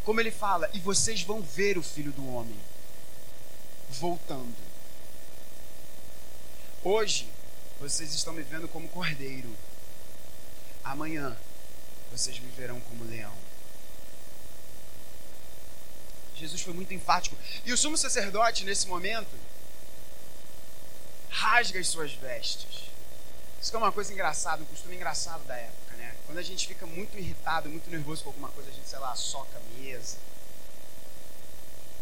como ele fala, e vocês vão ver o filho do homem voltando. Hoje, vocês estão me vendo como cordeiro. Amanhã, vocês me verão como leão. Jesus foi muito enfático. E o sumo sacerdote, nesse momento, rasga as suas vestes. Isso é uma coisa engraçada, um costume engraçado da época, né? Quando a gente fica muito irritado, muito nervoso com alguma coisa, a gente, sei lá, soca a mesa,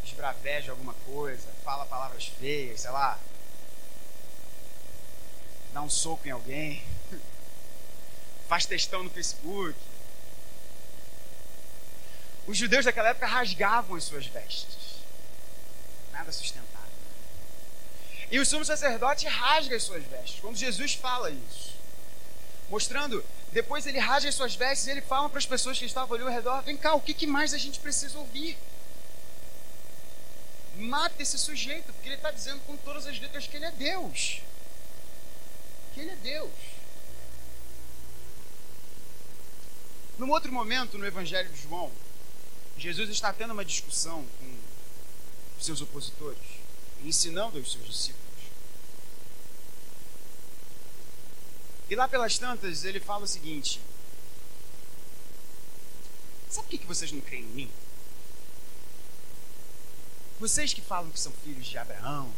esbraveja alguma coisa, fala palavras feias, sei lá, dá um soco em alguém, [LAUGHS] faz textão no Facebook. Os judeus daquela época rasgavam as suas vestes. Nada sustentável. E o sumo sacerdote rasga as suas vestes. Quando Jesus fala isso, mostrando, depois ele rasga as suas vestes e ele fala para as pessoas que estavam ali ao redor: vem cá, o que mais a gente precisa ouvir? Mata esse sujeito, porque ele está dizendo com todas as letras que ele é Deus. Que ele é Deus. Num outro momento, no Evangelho de João, Jesus está tendo uma discussão com os seus opositores, ensinando aos seus discípulos. E lá pelas tantas, ele fala o seguinte: Sabe por que vocês não creem em mim? Vocês que falam que são filhos de Abraão,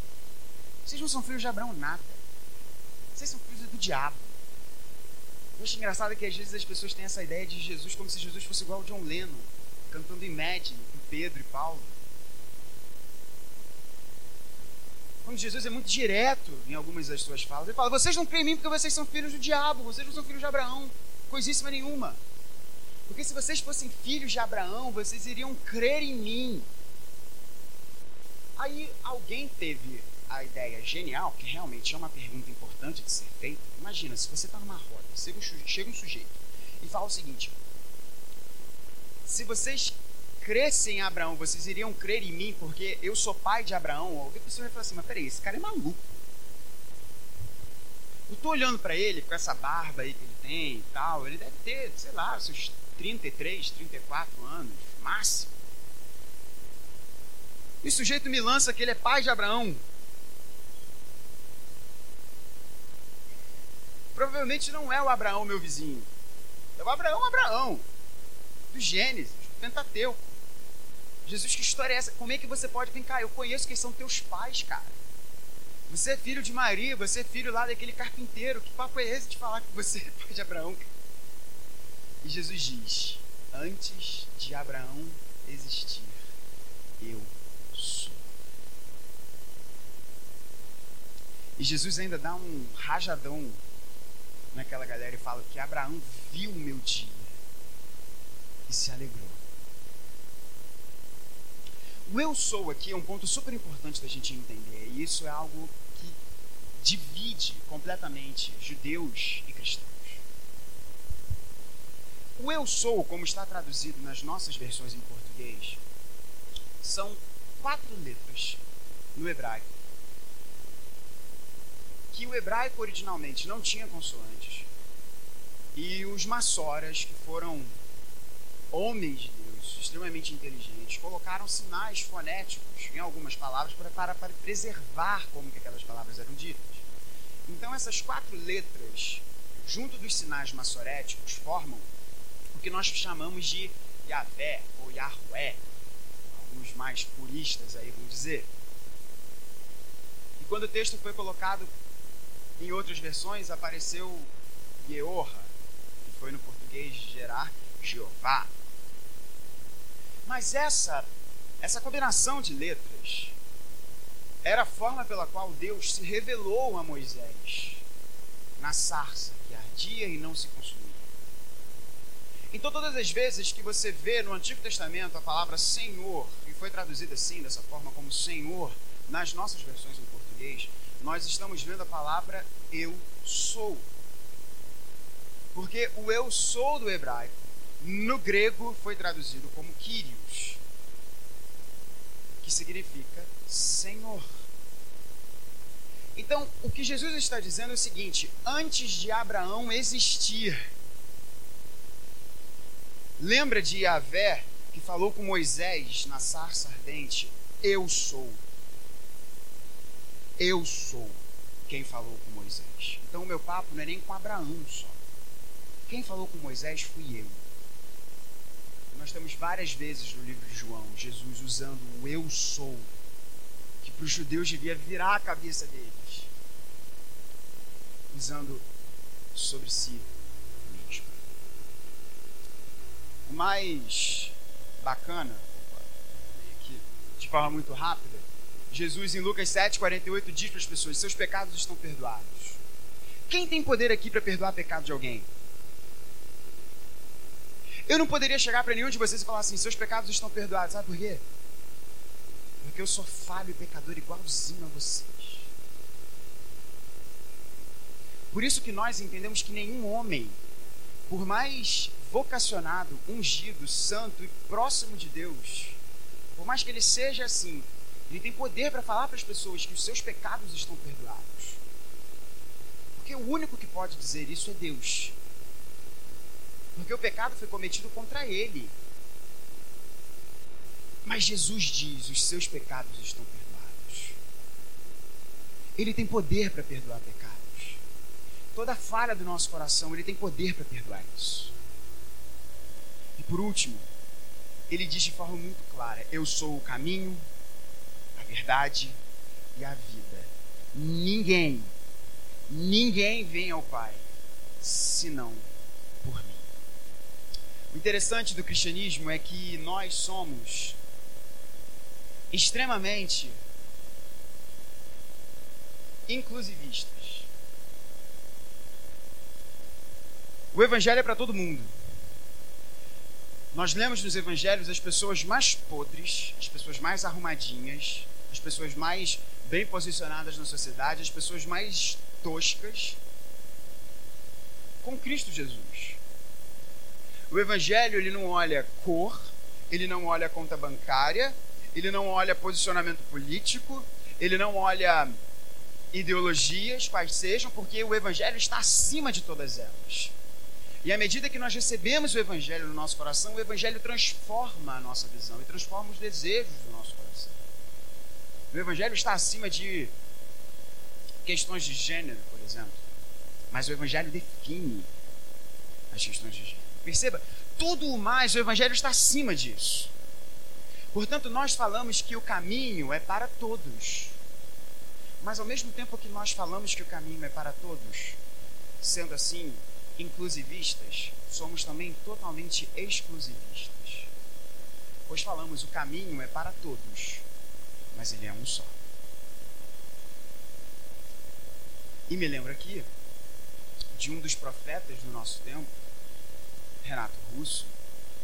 vocês não são filhos de Abraão nada. Vocês são filhos do diabo. Eu acho engraçado que às vezes as pessoas têm essa ideia de Jesus como se Jesus fosse igual ao John Lennon cantando Imagine com Pedro e Paulo. Quando Jesus é muito direto em algumas das suas falas, ele fala: Vocês não creem em mim porque vocês são filhos do diabo, vocês não são filhos de Abraão, coisíssima nenhuma. Porque se vocês fossem filhos de Abraão, vocês iriam crer em mim. Aí alguém teve a ideia genial, que realmente é uma pergunta importante de ser feita. Imagina, se você está numa roda, chega um sujeito e fala o seguinte: se vocês crescem em Abraão, vocês iriam crer em mim porque eu sou pai de Abraão? Alguém pessoa vai falar assim, mas peraí, esse cara é maluco. Eu tô olhando para ele com essa barba aí que ele tem e tal, ele deve ter, sei lá, seus 33, 34 anos, máximo. E o sujeito me lança que ele é pai de Abraão. Provavelmente não é o Abraão, meu vizinho. É o Abraão, Abraão do Gênesis, do Pentateuco. Jesus, que história é essa? Como é que você pode vir cá? Eu conheço quem são teus pais, cara. Você é filho de Maria, você é filho lá daquele carpinteiro. Que papo é esse de falar que você [LAUGHS] é pai de Abraão? E Jesus diz: Antes de Abraão existir, eu sou. E Jesus ainda dá um rajadão naquela galera e fala que Abraão viu meu dia e se alegrou. O eu sou aqui é um ponto super importante da gente entender, e isso é algo que divide completamente judeus e cristãos. O eu sou, como está traduzido nas nossas versões em português, são quatro letras no hebraico. Que o hebraico originalmente não tinha consoantes. E os maçoras, que foram homens de Deus, extremamente inteligentes, colocaram sinais fonéticos em algumas palavras para, para, para preservar como que aquelas palavras eram ditas. Então essas quatro letras, junto dos sinais maçoréticos, formam o que nós chamamos de Yahvé ou Yahweh, alguns mais puristas aí vão dizer. E quando o texto foi colocado em outras versões, apareceu Yeorra, que foi no português gerar Jeová. Mas essa, essa combinação de letras era a forma pela qual Deus se revelou a Moisés na sarça que ardia e não se consumia. Então, todas as vezes que você vê no Antigo Testamento a palavra Senhor, e foi traduzida assim, dessa forma como Senhor, nas nossas versões em português, nós estamos vendo a palavra Eu sou. Porque o Eu sou do hebraico no grego foi traduzido como Kyrios, que significa Senhor. Então, o que Jesus está dizendo é o seguinte: antes de Abraão existir, lembra de Yahvé que falou com Moisés na sarça ardente: Eu sou. Eu sou quem falou com Moisés. Então, o meu papo não é nem com Abraão só. Quem falou com Moisés fui eu. Nós temos várias vezes no livro de João Jesus usando o eu sou, que para os judeus devia virar a cabeça deles, usando sobre si mesmo. O mais bacana, de forma muito rápida, Jesus em Lucas 7, 48 diz para as pessoas: seus pecados estão perdoados. Quem tem poder aqui para perdoar pecado de alguém? Eu não poderia chegar para nenhum de vocês e falar assim: seus pecados estão perdoados. Sabe por quê? Porque eu sou falho e pecador igualzinho a vocês. Por isso que nós entendemos que nenhum homem, por mais vocacionado, ungido, santo e próximo de Deus, por mais que ele seja assim, ele tem poder para falar para as pessoas que os seus pecados estão perdoados. Porque o único que pode dizer isso é Deus. Porque o pecado foi cometido contra ele. Mas Jesus diz: os seus pecados estão perdoados. Ele tem poder para perdoar pecados. Toda falha do nosso coração, ele tem poder para perdoar isso. E por último, ele diz de forma muito clara: Eu sou o caminho, verdade e a vida. Ninguém, ninguém vem ao Pai senão por mim. O interessante do cristianismo é que nós somos extremamente inclusivistas. O evangelho é para todo mundo. Nós lemos nos evangelhos as pessoas mais podres, as pessoas mais arrumadinhas, as pessoas mais bem posicionadas na sociedade, as pessoas mais toscas, com Cristo Jesus. O evangelho ele não olha cor, ele não olha conta bancária, ele não olha posicionamento político, ele não olha ideologias, quais sejam, porque o evangelho está acima de todas elas. E à medida que nós recebemos o evangelho no nosso coração, o evangelho transforma a nossa visão e transforma os desejos do nosso coração. O evangelho está acima de questões de gênero, por exemplo. Mas o evangelho define as questões de gênero. Perceba, tudo o mais, o Evangelho está acima disso. Portanto, nós falamos que o caminho é para todos. Mas ao mesmo tempo que nós falamos que o caminho é para todos, sendo assim, inclusivistas, somos também totalmente exclusivistas. Pois falamos o caminho é para todos, mas ele é um só. E me lembro aqui de um dos profetas do nosso tempo, Renato Russo,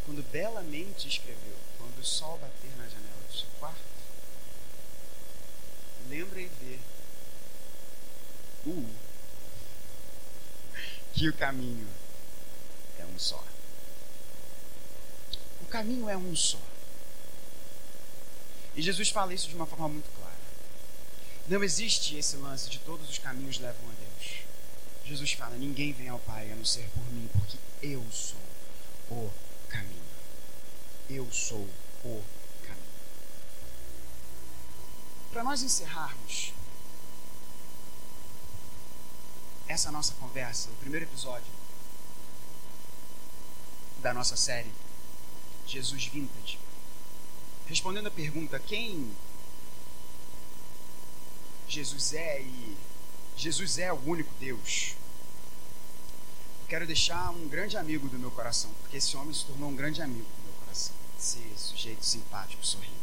quando belamente escreveu: Quando o sol bater na janela do seu quarto, lembra e vê uh, [LAUGHS] que o caminho é um só. O caminho é um só. E Jesus fala isso de uma forma muito clara. Não existe esse lance de todos os caminhos levam a Deus. Jesus fala: ninguém vem ao Pai a não ser por mim, porque eu sou o caminho. Eu sou o caminho. Para nós encerrarmos essa nossa conversa, o primeiro episódio da nossa série Jesus Vintage, respondendo a pergunta quem Jesus é e Jesus é o único Deus quero deixar um grande amigo do meu coração, porque esse homem se tornou um grande amigo do meu coração. Esse sujeito simpático, sorrindo.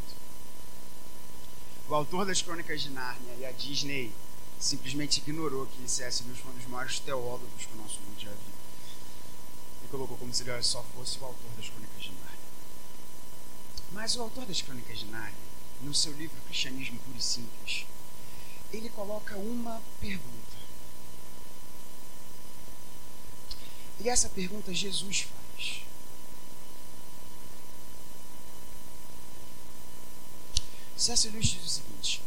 O autor das Crônicas de Nárnia e a Disney simplesmente ignorou que C.S. Lewis foi um dos maiores teólogos que o nosso mundo já viu. E colocou como se ele só fosse o autor das Crônicas de Nárnia. Mas o autor das Crônicas de Nárnia, no seu livro Cristianismo Puro e Simples, ele coloca uma pergunta. E essa pergunta Jesus faz. C.S. Lewis diz o seguinte: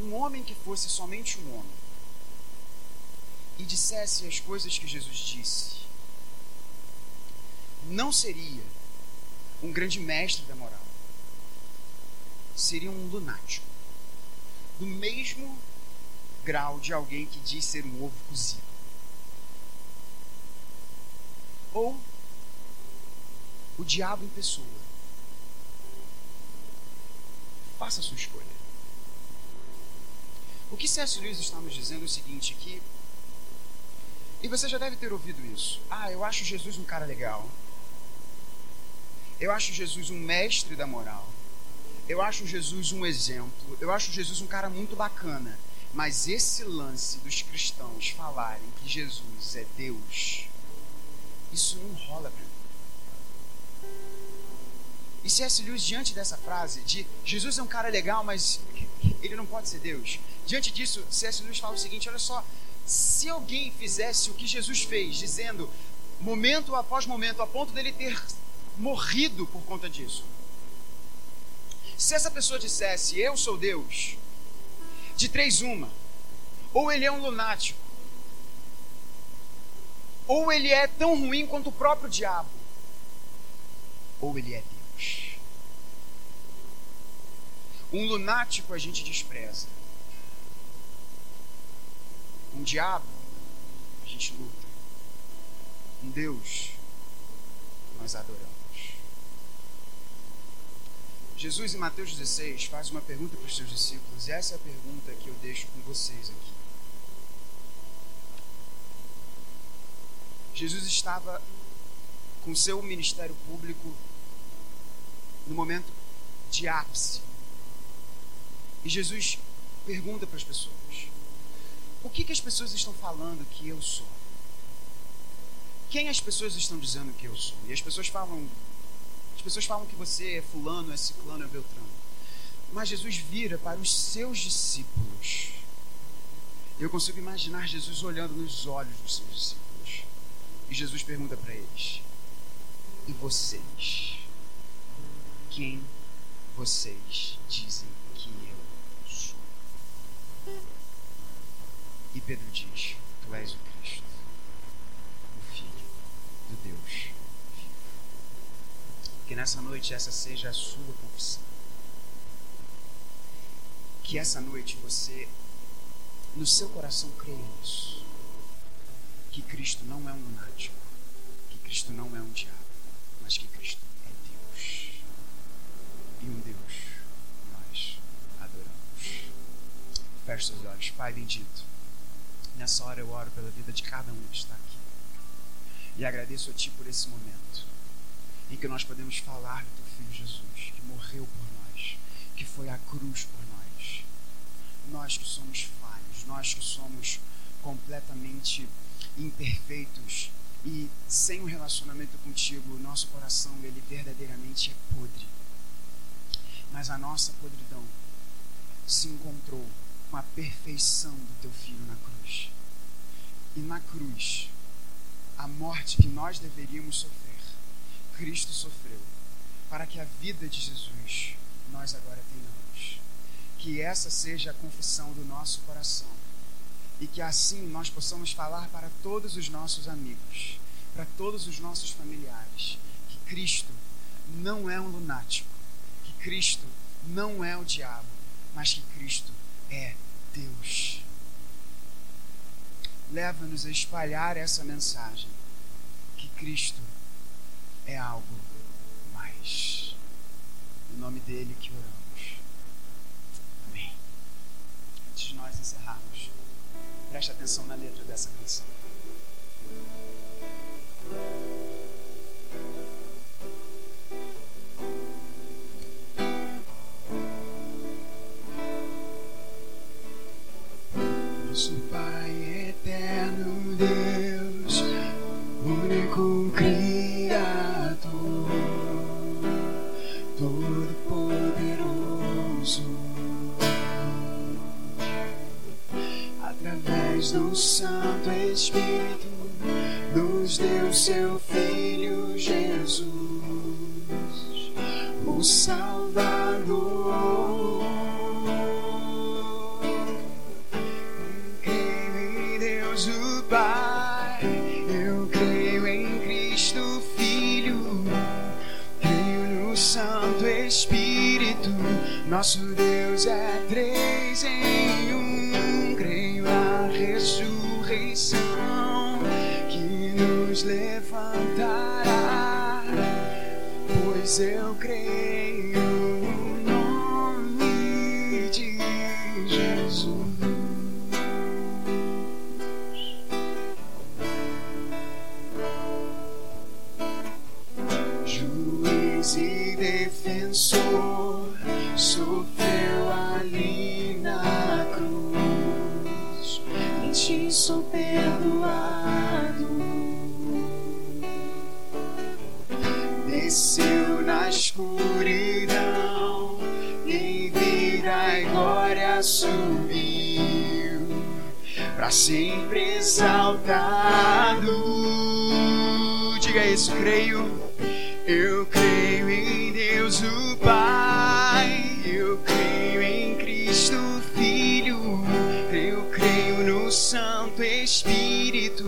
Um homem que fosse somente um homem e dissesse as coisas que Jesus disse, não seria um grande mestre da moral. Seria um lunático. Do mesmo grau de alguém que diz ser um ovo cozido. Ou o diabo em pessoa. Faça a sua escolha. O que C.S. Lewis está nos dizendo é o seguinte, que e você já deve ter ouvido isso. Ah, eu acho Jesus um cara legal. Eu acho Jesus um mestre da moral. Eu acho Jesus um exemplo. Eu acho Jesus um cara muito bacana. Mas esse lance dos cristãos falarem que Jesus é Deus, isso não rola pra mim. E C.S. Lewis, diante dessa frase de Jesus é um cara legal, mas ele não pode ser Deus, diante disso, C.S. Lewis fala o seguinte: olha só, se alguém fizesse o que Jesus fez, dizendo momento após momento, a ponto dele ter morrido por conta disso. Se essa pessoa dissesse, eu sou Deus, de três uma, ou ele é um lunático, ou ele é tão ruim quanto o próprio diabo, ou ele é Deus. Um lunático a gente despreza. Um diabo, a gente luta. Um Deus, nós adoramos. Jesus, em Mateus 16, faz uma pergunta para os seus discípulos, e essa é a pergunta que eu deixo com vocês aqui. Jesus estava com seu ministério público no momento de ápice. E Jesus pergunta para as pessoas: o que, que as pessoas estão falando que eu sou? Quem as pessoas estão dizendo que eu sou? E as pessoas falam, as pessoas falam que você é fulano, é ciclano, é beltrano. Mas Jesus vira para os seus discípulos. Eu consigo imaginar Jesus olhando nos olhos dos seus discípulos. E Jesus pergunta para eles: E vocês? Quem vocês dizem E Pedro diz: Tu és o Cristo, o Filho do Deus vivo. Que nessa noite essa seja a sua confissão. Que essa noite você, no seu coração, creia nisso. Que Cristo não é um lunático. Que Cristo não é um diabo. Mas que Cristo é Deus. E um Deus nós adoramos. Feche seus olhos. Pai bendito. Nessa hora eu oro pela vida de cada um que está aqui. E agradeço a Ti por esse momento em que nós podemos falar do Teu Filho Jesus, que morreu por nós, que foi à cruz por nós. Nós que somos falhos, nós que somos completamente imperfeitos e sem um relacionamento contigo, o nosso coração ele verdadeiramente é podre. Mas a nossa podridão se encontrou com a perfeição do teu filho na cruz. E na cruz, a morte que nós deveríamos sofrer, Cristo sofreu, para que a vida de Jesus nós agora tenhamos. Que essa seja a confissão do nosso coração. E que assim nós possamos falar para todos os nossos amigos, para todos os nossos familiares, que Cristo não é um lunático, que Cristo não é o diabo, mas que Cristo é Deus. Leva-nos a espalhar essa mensagem que Cristo é algo mais. No nome dele que oramos. Amém. Antes de nós encerrarmos, preste atenção na letra dessa canção. Sempre exaltado. Diga isso, creio. Eu creio em Deus o Pai, eu creio em Cristo Filho, eu creio no Santo Espírito.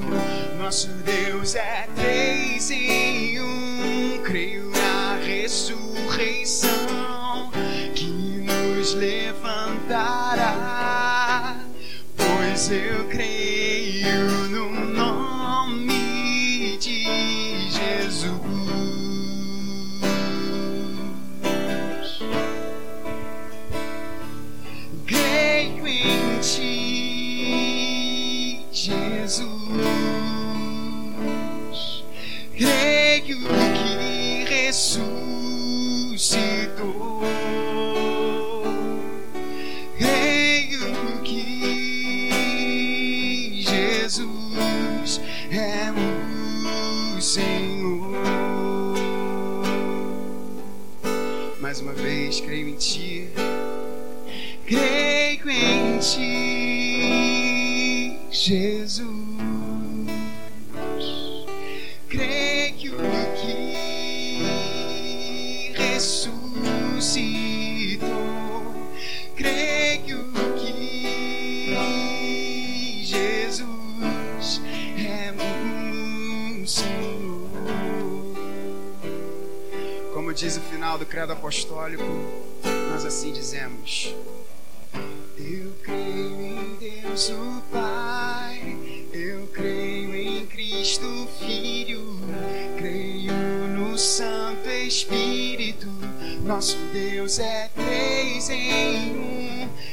Nosso Deus é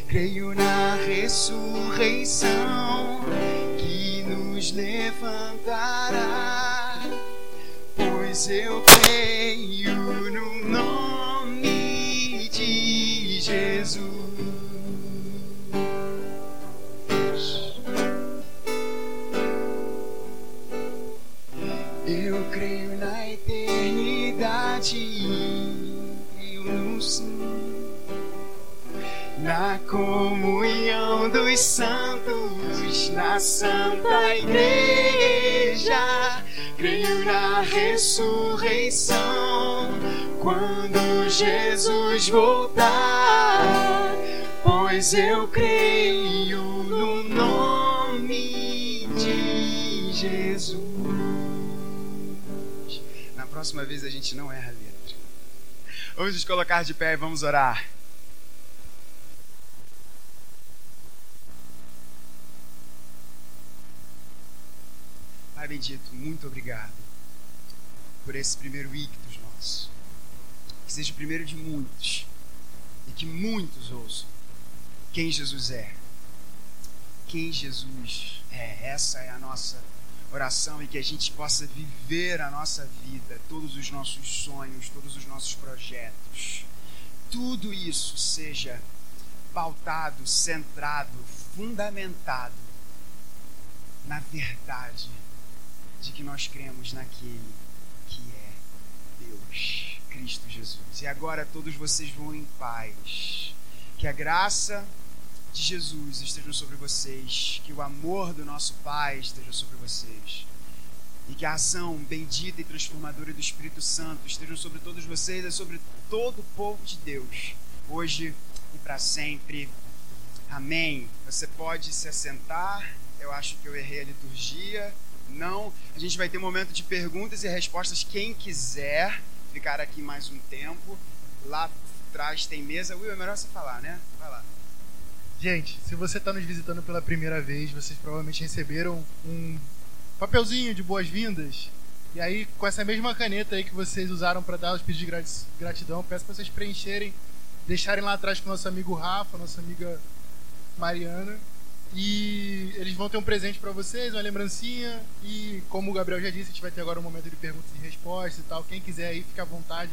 Creio na ressurreição que nos levantará, pois eu creio dos santos, na santa igreja. Creio na ressurreição quando Jesus voltar, pois eu creio no nome de Jesus. Na próxima vez a gente não erra a letra. Vamos nos colocar de pé e vamos orar. Bendito, muito obrigado por esse primeiro ictus nosso. Que seja o primeiro de muitos e que muitos ouçam quem Jesus é. Quem Jesus é. Essa é a nossa oração e que a gente possa viver a nossa vida, todos os nossos sonhos, todos os nossos projetos. Tudo isso seja pautado, centrado, fundamentado na verdade de que nós cremos naquele que é Deus, Cristo Jesus. E agora todos vocês vão em paz. Que a graça de Jesus esteja sobre vocês, que o amor do nosso Pai esteja sobre vocês. E que a ação bendita e transformadora do Espírito Santo esteja sobre todos vocês e sobre todo o povo de Deus, hoje e para sempre. Amém. Você pode se assentar. Eu acho que eu errei a liturgia. Não. A gente vai ter um momento de perguntas e respostas. Quem quiser ficar aqui mais um tempo, lá trás tem mesa. Will, é melhor você falar, né? Vai lá. Gente, se você está nos visitando pela primeira vez, vocês provavelmente receberam um papelzinho de boas-vindas. E aí, com essa mesma caneta aí que vocês usaram para dar os pedidos de gratidão, peço para vocês preencherem, deixarem lá atrás com nosso amigo Rafa, nossa amiga Mariana. E eles vão ter um presente para vocês, uma lembrancinha. E como o Gabriel já disse, a gente vai ter agora um momento de perguntas e respostas e tal. Quem quiser aí, fica à vontade.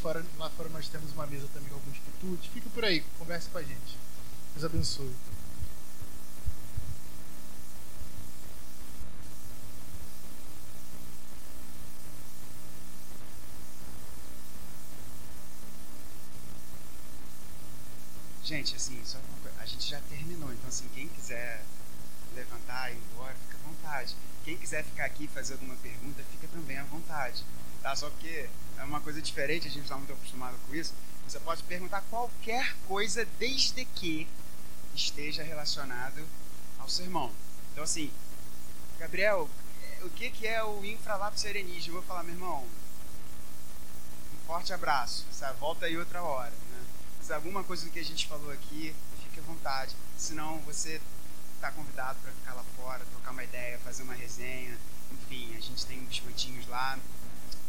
Fora, lá fora nós temos uma mesa também com alguns quitutes. Fica por aí, converse com a gente. Deus abençoe. Gente, assim, só a gente já então assim, quem quiser levantar e ir embora, fica à vontade. Quem quiser ficar aqui e fazer alguma pergunta, fica também à vontade. Tá? Só porque é uma coisa diferente, a gente está muito acostumado com isso. Você pode perguntar qualquer coisa desde que esteja relacionado ao sermão. Então assim, Gabriel, o que, que é o infralápis serenismo? Eu vou falar, meu irmão, um forte abraço, sabe? volta aí outra hora se alguma coisa do que a gente falou aqui, vontade. Senão você está convidado para ficar lá fora, trocar uma ideia, fazer uma resenha. Enfim, a gente tem biscoitinhos lá,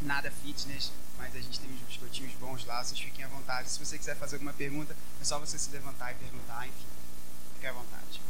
nada fitness, mas a gente tem uns biscoitinhos bons lá, vocês fiquem à vontade. Se você quiser fazer alguma pergunta, é só você se levantar e perguntar, enfim, fique à vontade.